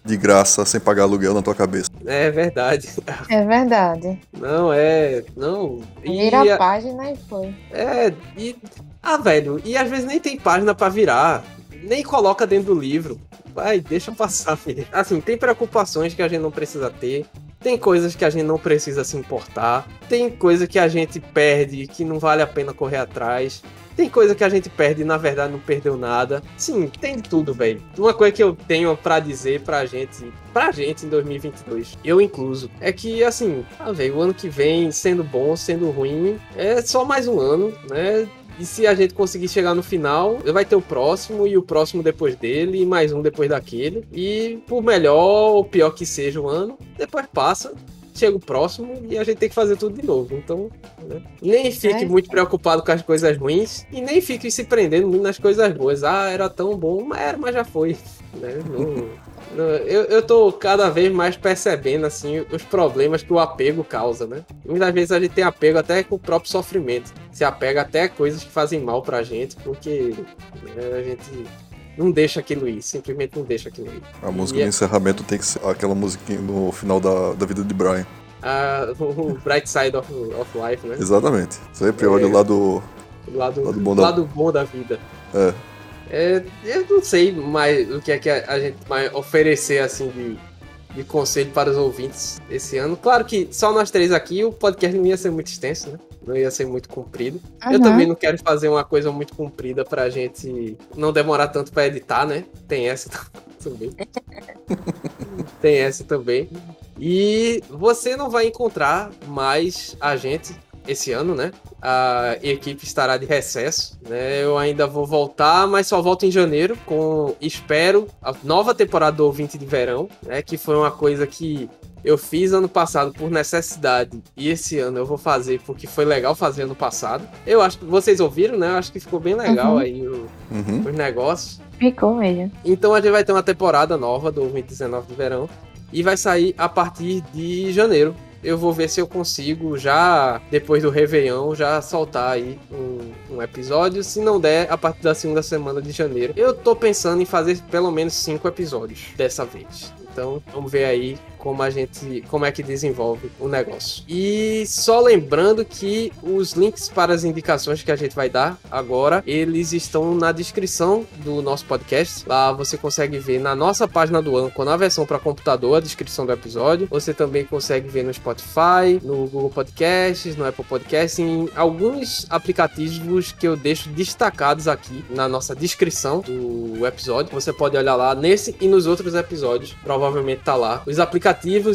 [SPEAKER 1] de graça sem pagar aluguel na tua cabeça.
[SPEAKER 2] É verdade.
[SPEAKER 3] É verdade.
[SPEAKER 2] Não, é. Não. E
[SPEAKER 3] Vira
[SPEAKER 2] a-
[SPEAKER 3] a página e foi.
[SPEAKER 2] É, e. Ah, velho, e às vezes nem tem página pra virar. Nem coloca dentro do livro. Vai, deixa passar, filho. Assim, tem preocupações que a gente não precisa ter. Tem coisas que a gente não precisa se importar. Tem coisa que a gente perde que não vale a pena correr atrás. Tem coisa que a gente perde e na verdade não perdeu nada. Sim, tem tudo, velho. Uma coisa que eu tenho pra dizer pra gente, pra gente em 2022, eu incluso, é que assim, ah, velho, o ano que vem, sendo bom, sendo ruim, é só mais um ano, né? E se a gente conseguir chegar no final, vai ter o próximo e o próximo depois dele e mais um depois daquele. E por melhor ou pior que seja o ano, depois passa, chega o próximo e a gente tem que fazer tudo de novo. Então, né? nem fique
[SPEAKER 3] É.
[SPEAKER 2] muito preocupado com as coisas ruins e nem fique se prendendo muito nas coisas boas. Ah, era tão bom, mas era, mas já foi. Né? Não, eu, eu tô cada vez mais percebendo assim os problemas que o apego causa, né? Muitas vezes a gente tem apego até com o próprio sofrimento. Se apega até a coisas que fazem mal pra gente, porque né, a gente não deixa aquilo ir, simplesmente não deixa aquilo ir.
[SPEAKER 1] A música
[SPEAKER 2] E
[SPEAKER 1] de
[SPEAKER 2] é-
[SPEAKER 1] encerramento tem que ser aquela musiquinha no final da, da vida de Brian.
[SPEAKER 2] Ah, o Bright Side of, of Life, né?
[SPEAKER 1] Exatamente. Sempre
[SPEAKER 2] É.
[SPEAKER 1] olha o lado.
[SPEAKER 2] O lado,
[SPEAKER 1] Lado bom da-
[SPEAKER 2] lado bom da vida.
[SPEAKER 1] É.
[SPEAKER 2] É, eu não sei mais o que é que a, a gente vai oferecer assim de, de conselho para os ouvintes esse ano. Claro que só nós três aqui o podcast não ia ser muito extenso, né? Não ia ser muito comprido. Eu
[SPEAKER 3] Uhum.
[SPEAKER 2] também não quero fazer uma coisa muito comprida pra gente não demorar tanto pra editar, né? Tem essa também. Tem essa também. E você não vai encontrar mais a gente esse ano, né? A equipe estará de recesso, né? Eu ainda vou voltar, mas só volto em janeiro com, espero, a nova temporada do Ouvinte de Verão, né? Que foi uma coisa que eu fiz ano passado por necessidade e esse ano eu vou fazer porque foi legal fazer ano passado. Eu acho que vocês ouviram, né? Eu acho que ficou bem legal
[SPEAKER 3] Uhum.
[SPEAKER 2] aí o-
[SPEAKER 1] Uhum.
[SPEAKER 2] os negócios.
[SPEAKER 3] Ficou mesmo.
[SPEAKER 2] Então a gente vai ter uma temporada nova do 2019 de verão e vai sair a partir de janeiro. Eu vou ver se eu consigo já, depois do Réveillon, já soltar aí um, um episódio. Se não der, a partir da segunda semana de janeiro. Eu tô pensando em fazer pelo menos cinco episódios dessa vez. Então vamos ver aí como a gente, como é que desenvolve o negócio. E só lembrando que os links para as indicações que a gente vai dar agora, eles estão na descrição do nosso podcast. Lá você consegue ver na nossa página do Anchor, na versão para computador, a descrição do episódio. Você também consegue ver no Spotify, no Google Podcasts, no Apple Podcasts, em alguns aplicativos que eu deixo destacados aqui na nossa descrição do episódio. Você pode olhar lá nesse e nos outros episódios. Provavelmente tá lá. Os aplicativos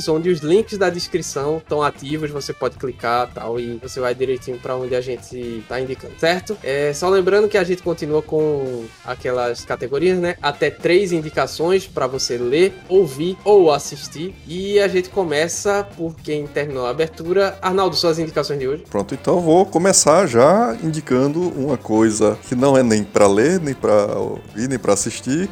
[SPEAKER 2] onde os links da descrição estão ativos, você pode clicar tal e você vai direitinho para onde a gente tá indicando, certo? É só lembrando que a gente continua com aquelas categorias, né? Até três indicações para você ler, ouvir ou assistir. E a gente começa por quem terminou a abertura. Arnaldo, suas indicações de hoje.
[SPEAKER 1] Pronto, então vou começar já indicando uma coisa que não é nem pra ler, nem pra ouvir, nem pra assistir.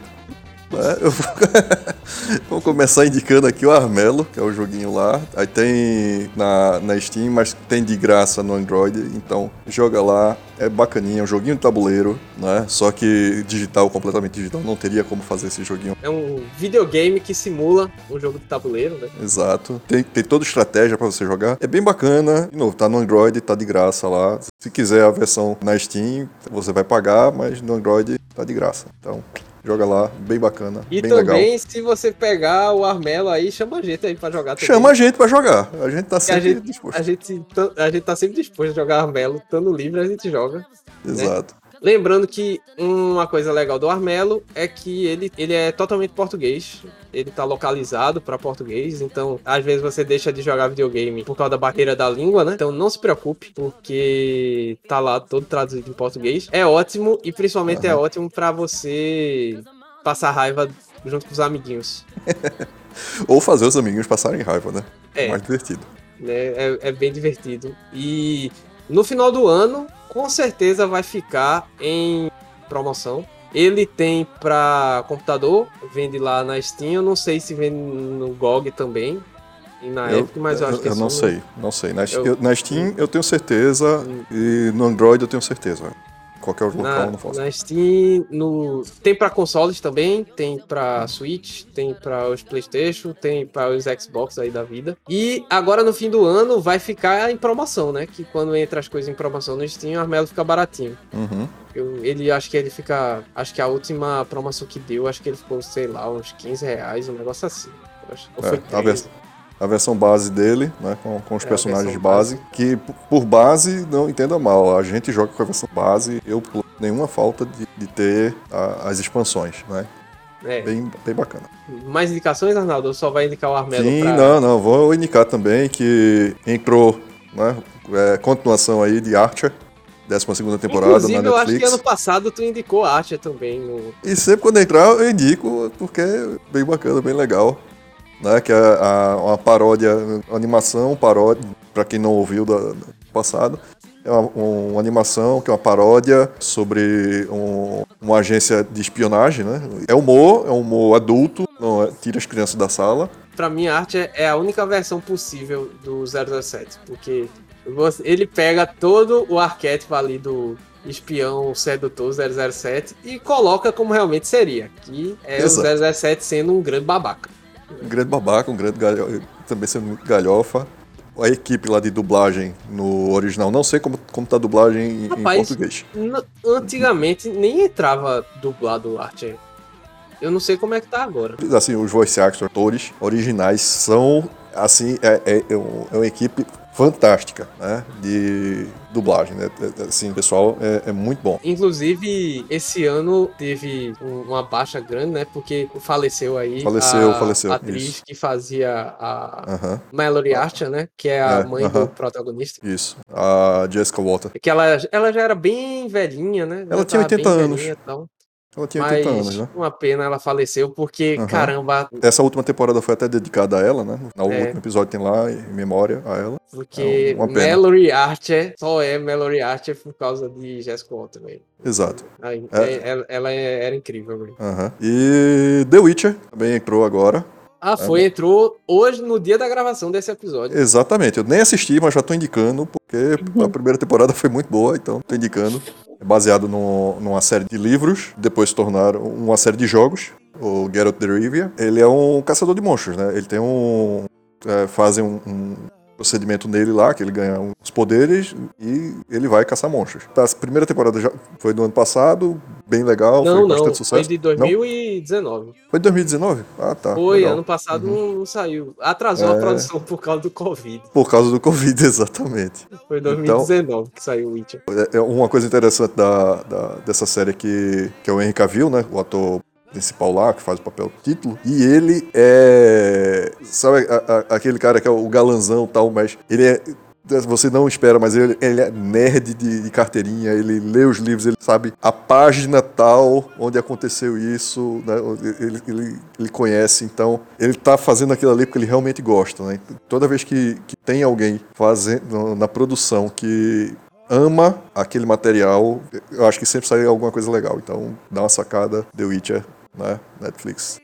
[SPEAKER 1] Né? Eu vou... começar indicando aqui o Armelo, que é o joguinho lá. Aí tem na, na Steam, mas tem de graça no Android, então joga lá. É bacaninha, é um joguinho de tabuleiro, né? Só que digital, completamente digital, não teria como fazer esse joguinho
[SPEAKER 2] É um videogame que simula um jogo de tabuleiro, né?
[SPEAKER 1] Exato. Tem, tem toda estratégia pra você jogar. É bem bacana. De novo, tá no Android, tá de graça lá. Se quiser a versão na Steam, você vai pagar, mas no Android tá de graça. Então, joga lá, bem bacana,
[SPEAKER 2] E
[SPEAKER 1] bem
[SPEAKER 2] também,
[SPEAKER 1] legal.
[SPEAKER 2] se você pegar o Armelo aí, chama a gente aí pra jogar também.
[SPEAKER 1] Chama a gente pra jogar. A gente tá
[SPEAKER 2] Que a
[SPEAKER 1] sempre
[SPEAKER 2] gente,
[SPEAKER 1] disposto.
[SPEAKER 2] a, gente, tá- a gente tá sempre disposto a jogar Armelo, estando livre a gente joga.
[SPEAKER 1] Exato.
[SPEAKER 2] Lembrando que uma coisa legal do Armelo é que ele, ele é totalmente português. Ele tá localizado para português, então às vezes você deixa de jogar videogame por causa da barreira da língua, né? Então não se preocupe, porque tá lá todo traduzido em português. É ótimo e principalmente é
[SPEAKER 1] Aham.
[SPEAKER 2] ótimo para você passar raiva junto com os amiguinhos.
[SPEAKER 1] Ou fazer os amiguinhos passarem raiva, né?
[SPEAKER 2] É.
[SPEAKER 1] Mais divertido.
[SPEAKER 2] né? É, é bem divertido. E no final do ano, com certeza vai ficar em promoção. Ele tem para computador, vende lá na Steam. Eu não sei se vende no GOG também. E na
[SPEAKER 1] Eu,
[SPEAKER 2] Epic, mas eu acho que é
[SPEAKER 1] não sei, não sei. Na,
[SPEAKER 2] Eu-
[SPEAKER 1] eu- na Steam eu tenho certeza e no Android eu tenho certeza. Qualquer outro local
[SPEAKER 2] Na,
[SPEAKER 1] eu não faço.
[SPEAKER 2] na Steam, no... tem para consoles também, tem para Switch, tem para os PlayStation, tem para os Xbox aí da vida. E agora no fim do ano vai ficar em promoção, né? Que quando entra as coisas em promoção no Steam, o Armelo fica baratinho.
[SPEAKER 1] Uhum.
[SPEAKER 2] Eu- ele acho que ele fica. Acho que a última promoção que deu, acho que ele ficou, sei lá, uns 15 reais, um negócio assim. Eu acho-
[SPEAKER 1] É,
[SPEAKER 2] foi
[SPEAKER 1] a
[SPEAKER 2] 13.
[SPEAKER 1] vers- A versão base dele, né, com, com os
[SPEAKER 2] É,
[SPEAKER 1] personagens de
[SPEAKER 2] versão
[SPEAKER 1] base, que por base, não entenda mal, a gente joga com a versão base, eu por nenhuma falta de, de ter a- as expansões, né?
[SPEAKER 2] É.
[SPEAKER 1] Bem, bem bacana.
[SPEAKER 2] Mais indicações, Arnaldo? Ou só vai indicar o Armelo
[SPEAKER 1] Sim,
[SPEAKER 2] pra...
[SPEAKER 1] não, não, vou indicar também que entrou, né, é, continuação aí de Archer, 12ª temporada
[SPEAKER 2] Inclusive,
[SPEAKER 1] na
[SPEAKER 2] eu acho que
[SPEAKER 1] Netflix.
[SPEAKER 2] ano passado tu indicou Archer também no.
[SPEAKER 1] E sempre quando entrar eu indico, porque é bem bacana, bem legal. Né? Que é a- uma paródia, uma animação, paródia, pra quem não ouviu do, do passado. é uma, uma animação que é uma paródia sobre um, uma agência de espionagem, né? É humor, é um humor adulto, não é, tira as crianças da sala.
[SPEAKER 2] Pra mim, a arte é- é a única versão possível do 007, porque ele pega todo o arquétipo ali do espião sedutor 007 e coloca como realmente seria, que é
[SPEAKER 1] Exato.
[SPEAKER 2] o 007 sendo um grande babaca.
[SPEAKER 1] Um grande babaca, um grande galho... também sendo muito galhofa. A equipe lá de dublagem no original, não sei como, como tá a dublagem em, em
[SPEAKER 2] Rapaz,
[SPEAKER 1] português.
[SPEAKER 2] N- Antigamente nem entrava dublado arte. Eu não sei como é que tá agora.
[SPEAKER 1] Assim, os voice actors, atores originais são, assim, é, é, é um- é uma equipe fantástica, né? De dublagem, né? É- é- Assim, pessoal, é, é muito bom.
[SPEAKER 2] Inclusive, esse ano teve um- uma baixa grande, né? Porque faleceu aí
[SPEAKER 1] Faleceu,
[SPEAKER 2] a
[SPEAKER 1] faleceu,
[SPEAKER 2] atriz
[SPEAKER 1] isso.
[SPEAKER 2] que fazia a
[SPEAKER 1] Aham,
[SPEAKER 2] Mallory Archer, né? Que é a
[SPEAKER 1] É,
[SPEAKER 2] mãe
[SPEAKER 1] aham.
[SPEAKER 2] do protagonista.
[SPEAKER 1] isso. A Jessica Walter.
[SPEAKER 2] Que ela, ela já era bem velhinha, né?
[SPEAKER 1] Ela
[SPEAKER 2] Já
[SPEAKER 1] tinha
[SPEAKER 2] tava
[SPEAKER 1] 80
[SPEAKER 2] bem
[SPEAKER 1] anos.
[SPEAKER 2] velhinha e tal.
[SPEAKER 1] Ela tinha
[SPEAKER 2] Mas
[SPEAKER 1] 80 anos, né?
[SPEAKER 2] uma pena ela faleceu, porque,
[SPEAKER 1] Aham.
[SPEAKER 2] caramba,
[SPEAKER 1] Essa última temporada foi até dedicada a ela, né? No
[SPEAKER 2] É.
[SPEAKER 1] último episódio tem lá, em memória a ela.
[SPEAKER 2] porque
[SPEAKER 1] É.
[SPEAKER 2] Mallory Archer só é Mallory Archer por causa de Jessica Walter, velho.
[SPEAKER 1] Exato.
[SPEAKER 2] Aí,
[SPEAKER 1] É.
[SPEAKER 2] é- ela, ela é- era incrível, velho.
[SPEAKER 1] Aham. E The Witcher também entrou agora.
[SPEAKER 2] Ah, foi, entrou hoje no dia da gravação desse episódio.
[SPEAKER 1] Exatamente. Eu nem assisti, mas já tô indicando, porque a primeira temporada foi muito boa, então tô indicando. É baseado no- numa série de livros, depois se tornaram uma série de jogos, o Geralt de Rivia. Ele é um caçador de monstros, né? Ele tem um... é, fazem um, um procedimento nele lá, que ele ganha uns poderes e ele vai caçar monstros. Tá, a primeira temporada já foi do ano passado, bem legal,
[SPEAKER 2] Não,
[SPEAKER 1] foi
[SPEAKER 2] não,
[SPEAKER 1] bastante
[SPEAKER 2] foi
[SPEAKER 1] sucesso.
[SPEAKER 2] de 2019.
[SPEAKER 1] Foi de 2019? Ah, tá.
[SPEAKER 2] Foi,
[SPEAKER 1] legal.
[SPEAKER 2] ano passado não, não saiu. Atrasou a
[SPEAKER 1] É.
[SPEAKER 2] produção por causa do Covid.
[SPEAKER 1] Por causa do Covid, exatamente.
[SPEAKER 2] Foi 2019 que saiu o Witcher.
[SPEAKER 1] É é uma coisa interessante da, da- dessa série que, que é o Henry Cavill, né? O ator principal lá, que faz o papel título. E ele é. Sabe a- a- aquele cara que é o galanzão tal, mas ele é. Você não espera, mas ele, ele é nerd de, de carteirinha, ele lê os livros, ele sabe a página tal onde aconteceu isso, né? ele, ele, ele conhece, então ele tá fazendo aquilo ali porque ele realmente gosta. Né? Toda vez que, que tem alguém fazendo na produção que ama aquele material, eu acho que sempre sai alguma coisa legal. Então, dá uma sacada, The Witcher, né? Netflix.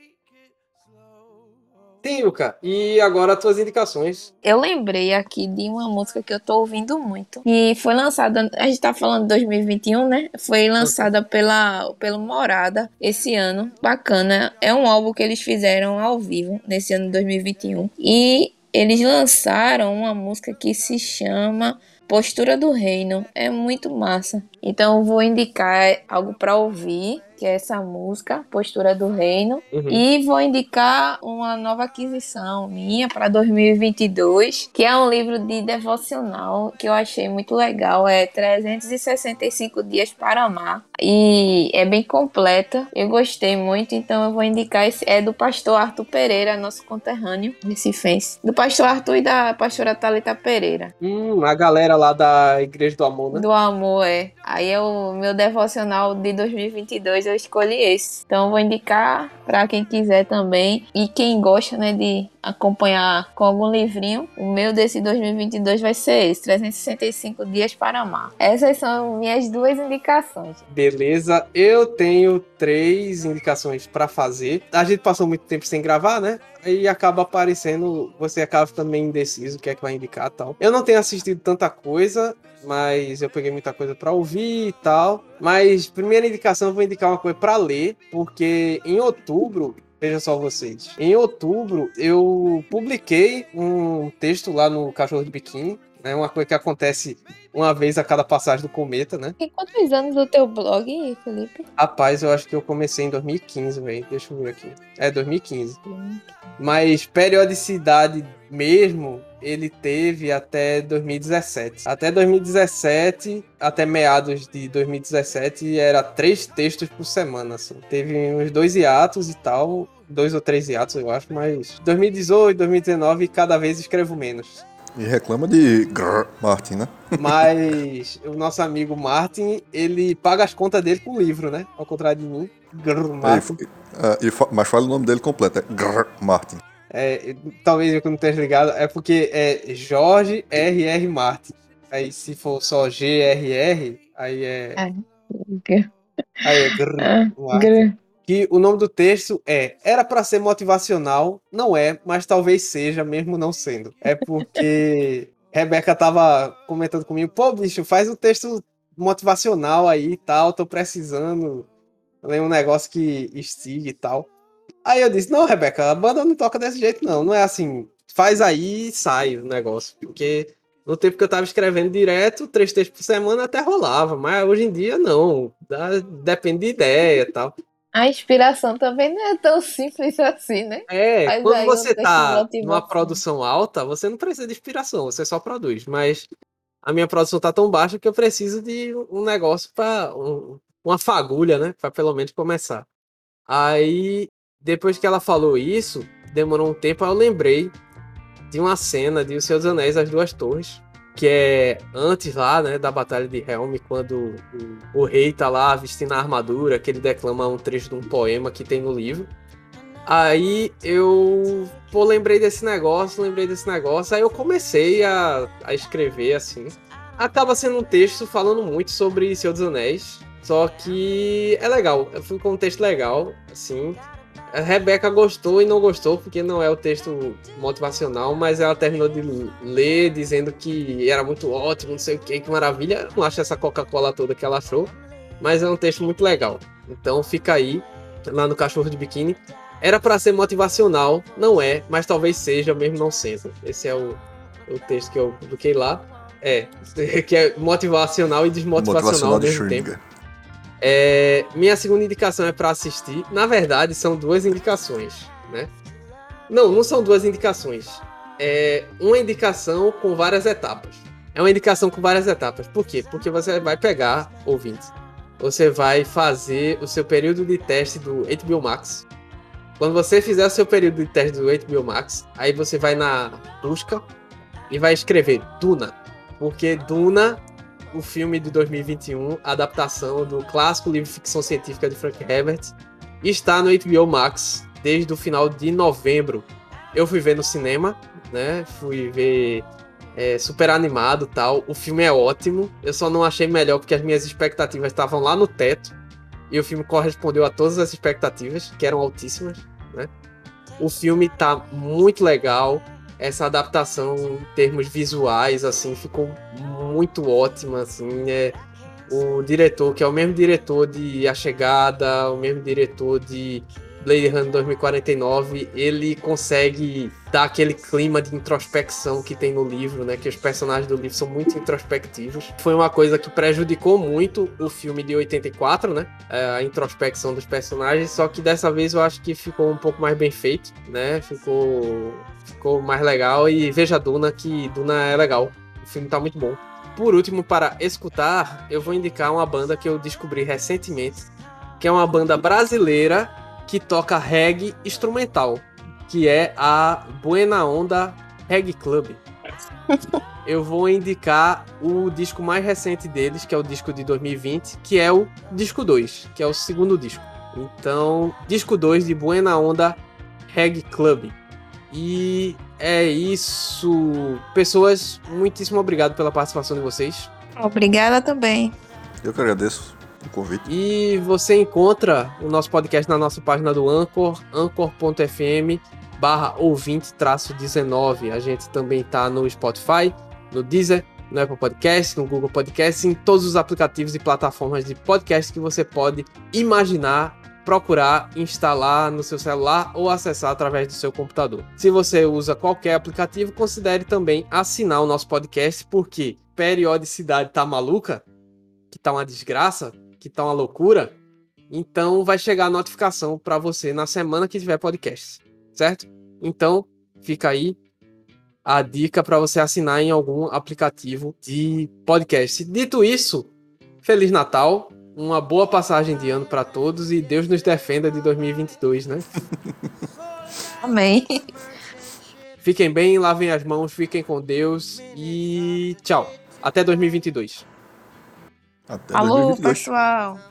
[SPEAKER 2] Tem, Yuka. E agora as tuas indicações.
[SPEAKER 3] Eu lembrei aqui de uma música que eu tô ouvindo muito. E foi lançada, a gente tá falando de 2021, né? Foi lançada pela, pelo Morada esse ano. Bacana. É um álbum que eles fizeram ao vivo nesse ano de 2021. E eles lançaram uma música que se chama Postura do Reino. É muito massa. Então eu vou indicar algo pra ouvir, que é essa música, Postura do Reino.
[SPEAKER 2] Uhum.
[SPEAKER 3] E vou indicar uma nova aquisição minha para 2022, que é um livro de devocional que eu achei muito legal. É 365 Dias para Amar. E é bem completa. Eu gostei muito, então eu vou indicar esse. É do pastor Arthur Pereira, nosso conterrâneo, recifense. Do pastor Arthur e da pastora Thalita Pereira.
[SPEAKER 2] Hum, a galera lá da Igreja do Amor, né?
[SPEAKER 3] Do amor, é. Aí é o meu devocional de 2022, eu escolhi esse. Então vou indicar para quem quiser também. E quem gosta, né, de acompanhar com algum livrinho, o meu desse 2022 vai ser esse, 365 dias para amar. Essas são minhas duas indicações.
[SPEAKER 2] Beleza, eu tenho três indicações pra fazer. A gente passou muito tempo sem gravar, né? Aí acaba aparecendo, você acaba meio indeciso o que é que vai indicar e tal. Eu não tenho assistido tanta coisa, mas eu peguei muita coisa pra ouvir e tal. Mas primeira indicação vou indicar uma coisa pra ler, porque em outubro Veja só vocês. Em outubro, eu publiquei um texto lá no Cachorro de Biquíni. É uma coisa que acontece uma vez a cada passagem do cometa, né?
[SPEAKER 3] Tem quantos anos o teu blog, Felipe?
[SPEAKER 2] Rapaz, eu acho que eu comecei em 2015, velho. Deixa eu ver aqui. É, 2015. Mas periodicidade mesmo, ele teve até 2017. Até 2017, até meados de 2017, era três textos por semana, assim. Teve uns dois hiatos e tal. Dois ou três hiatos, eu acho, mas 2018, 2019, cada vez escrevo menos.
[SPEAKER 1] E reclama de grrr, Martin, né?
[SPEAKER 2] Mas o nosso amigo Martin, ele paga as contas dele com livro, né? Ao contrário de mim. Grrr,
[SPEAKER 1] Aí,
[SPEAKER 2] Martin.
[SPEAKER 1] ah, e fa- mas fala o nome dele completo, é grrr, Martin.
[SPEAKER 2] É, talvez eu não tenha ligado, é porque é Jorge R.R. Martin. Aí se for só GRR, aí é.
[SPEAKER 3] É.
[SPEAKER 2] Aí é grr,
[SPEAKER 3] Ah,
[SPEAKER 2] no ar.
[SPEAKER 3] Gr-
[SPEAKER 2] Que o nome do texto é Era pra ser motivacional, não é, mas talvez seja, mesmo não sendo. É porque Rebeca tava comentando comigo, pô, bicho, faz um texto motivacional aí e tal, tô precisando ler um negócio que instigue e tal. Aí eu disse, não, Rebeca, a banda não toca desse jeito, não. Não é assim, faz aí e sai o negócio. Porque no tempo que eu tava escrevendo direto, três textos por semana até rolava, mas hoje em dia não. Dá- depende de ideia e tal.
[SPEAKER 3] A inspiração também não é tão simples assim, né?
[SPEAKER 2] É,
[SPEAKER 3] Faz
[SPEAKER 2] quando
[SPEAKER 3] um
[SPEAKER 2] você tá numa produção alta, você não precisa de inspiração, você só produz. Mas a minha produção tá tão baixa que eu preciso de um negócio para uma fagulha, né? Pra pelo menos começar. Aí, depois que ela falou isso, demorou um tempo, aí eu lembrei de uma cena de O Senhor dos Anéis, As Duas Torres, que é antes lá, né, da Batalha de Helm, quando o, o rei tá lá vestindo a armadura, que ele declama um trecho de um poema que tem no livro. Aí eu, pô, lembrei desse negócio, lembrei desse negócio, aí eu comecei a, a escrever assim. Acaba sendo um texto falando muito sobre Senhor dos Anéis, só que é legal, foi um texto legal, assim. A Rebeca gostou e não gostou, porque não é o texto motivacional, mas ela terminou de ler dizendo que era muito ótimo, não sei o que, que maravilha. Eu não acho essa Coca-Cola toda que ela achou, mas é um texto muito legal. Então fica aí, lá no Cachorro de Biquíni. Era pra ser motivacional, não é, mas talvez seja, mesmo não sendo. Esse é o, o texto que eu publiquei lá. É, que é motivacional e desmotivacional ao
[SPEAKER 1] de
[SPEAKER 2] mesmo tempo. É, minha segunda indicação é para assistir. Na verdade, são duas indicações, né? Não, não são duas indicações. É uma indicação com várias etapas. É uma indicação com várias etapas. Por quê? Porque você vai pegar, ouvinte, você vai fazer o seu período de teste do HBO Max. Quando você fizer o seu período de teste do HBO Max, aí você vai na busca e vai escrever Duna. Porque Duna o filme de 2021, a adaptação do clássico livro de ficção científica de Frank Herbert, está no HBO Max desde o final de novembro. Eu fui ver no cinema, né? Fui ver é, super animado tal. O filme é ótimo. Eu só não achei melhor porque as minhas expectativas estavam lá no teto. E o filme correspondeu a todas as expectativas, que eram altíssimas, né? O filme tá muito legal essa adaptação em termos visuais, assim, ficou muito ótima, assim, é o diretor, que é o mesmo diretor de A Chegada, o mesmo diretor de Blade Runner 2049, ele consegue dar aquele clima de introspecção que tem no livro, né, que os personagens do livro são muito introspectivos. Foi uma coisa que prejudicou muito o filme de 84, né, a introspecção dos personagens, só que dessa vez eu acho que ficou um pouco mais bem feito, né, ficou ficou mais legal e veja Duna que Duna é legal. O filme tá muito bom. Por último, para escutar, eu vou indicar uma banda que eu descobri recentemente, que é uma banda brasileira que toca reggae instrumental, que é a Buena Onda Reggae Club. Eu vou indicar o disco mais recente deles, que é o disco de 2020, que é o disco 2, que é o segundo disco. Então, disco 2 de Buena Onda Reggae Club. E é isso. Pessoas, muitíssimo obrigado pela participação de vocês.
[SPEAKER 3] Obrigada também.
[SPEAKER 1] Eu que agradeço convite.
[SPEAKER 2] E você encontra o nosso podcast na nossa página do Anchor, anchor.fm barra ouvinte traço 19. A gente também tá no Spotify, no Deezer, no Apple Podcast, no Google Podcast, em todos os aplicativos e plataformas de podcast que você pode imaginar procurar instalar no seu celular ou acessar através do seu computador. Se você usa qualquer aplicativo, considere também assinar o nosso podcast, porque periodicidade tá maluca, que tá uma desgraça, que tá uma loucura, então vai chegar a notificação para você na semana que tiver podcast, certo? Então, fica aí a dica para você assinar em algum aplicativo de podcast. Dito isso, Feliz Natal, uma boa passagem de ano para todos e Deus nos defenda de 2022, né?
[SPEAKER 3] Amém.
[SPEAKER 2] Fiquem bem, lavem as mãos, fiquem com Deus e tchau. Até 2022.
[SPEAKER 1] Até
[SPEAKER 3] Alô,
[SPEAKER 1] 2022.
[SPEAKER 3] pessoal.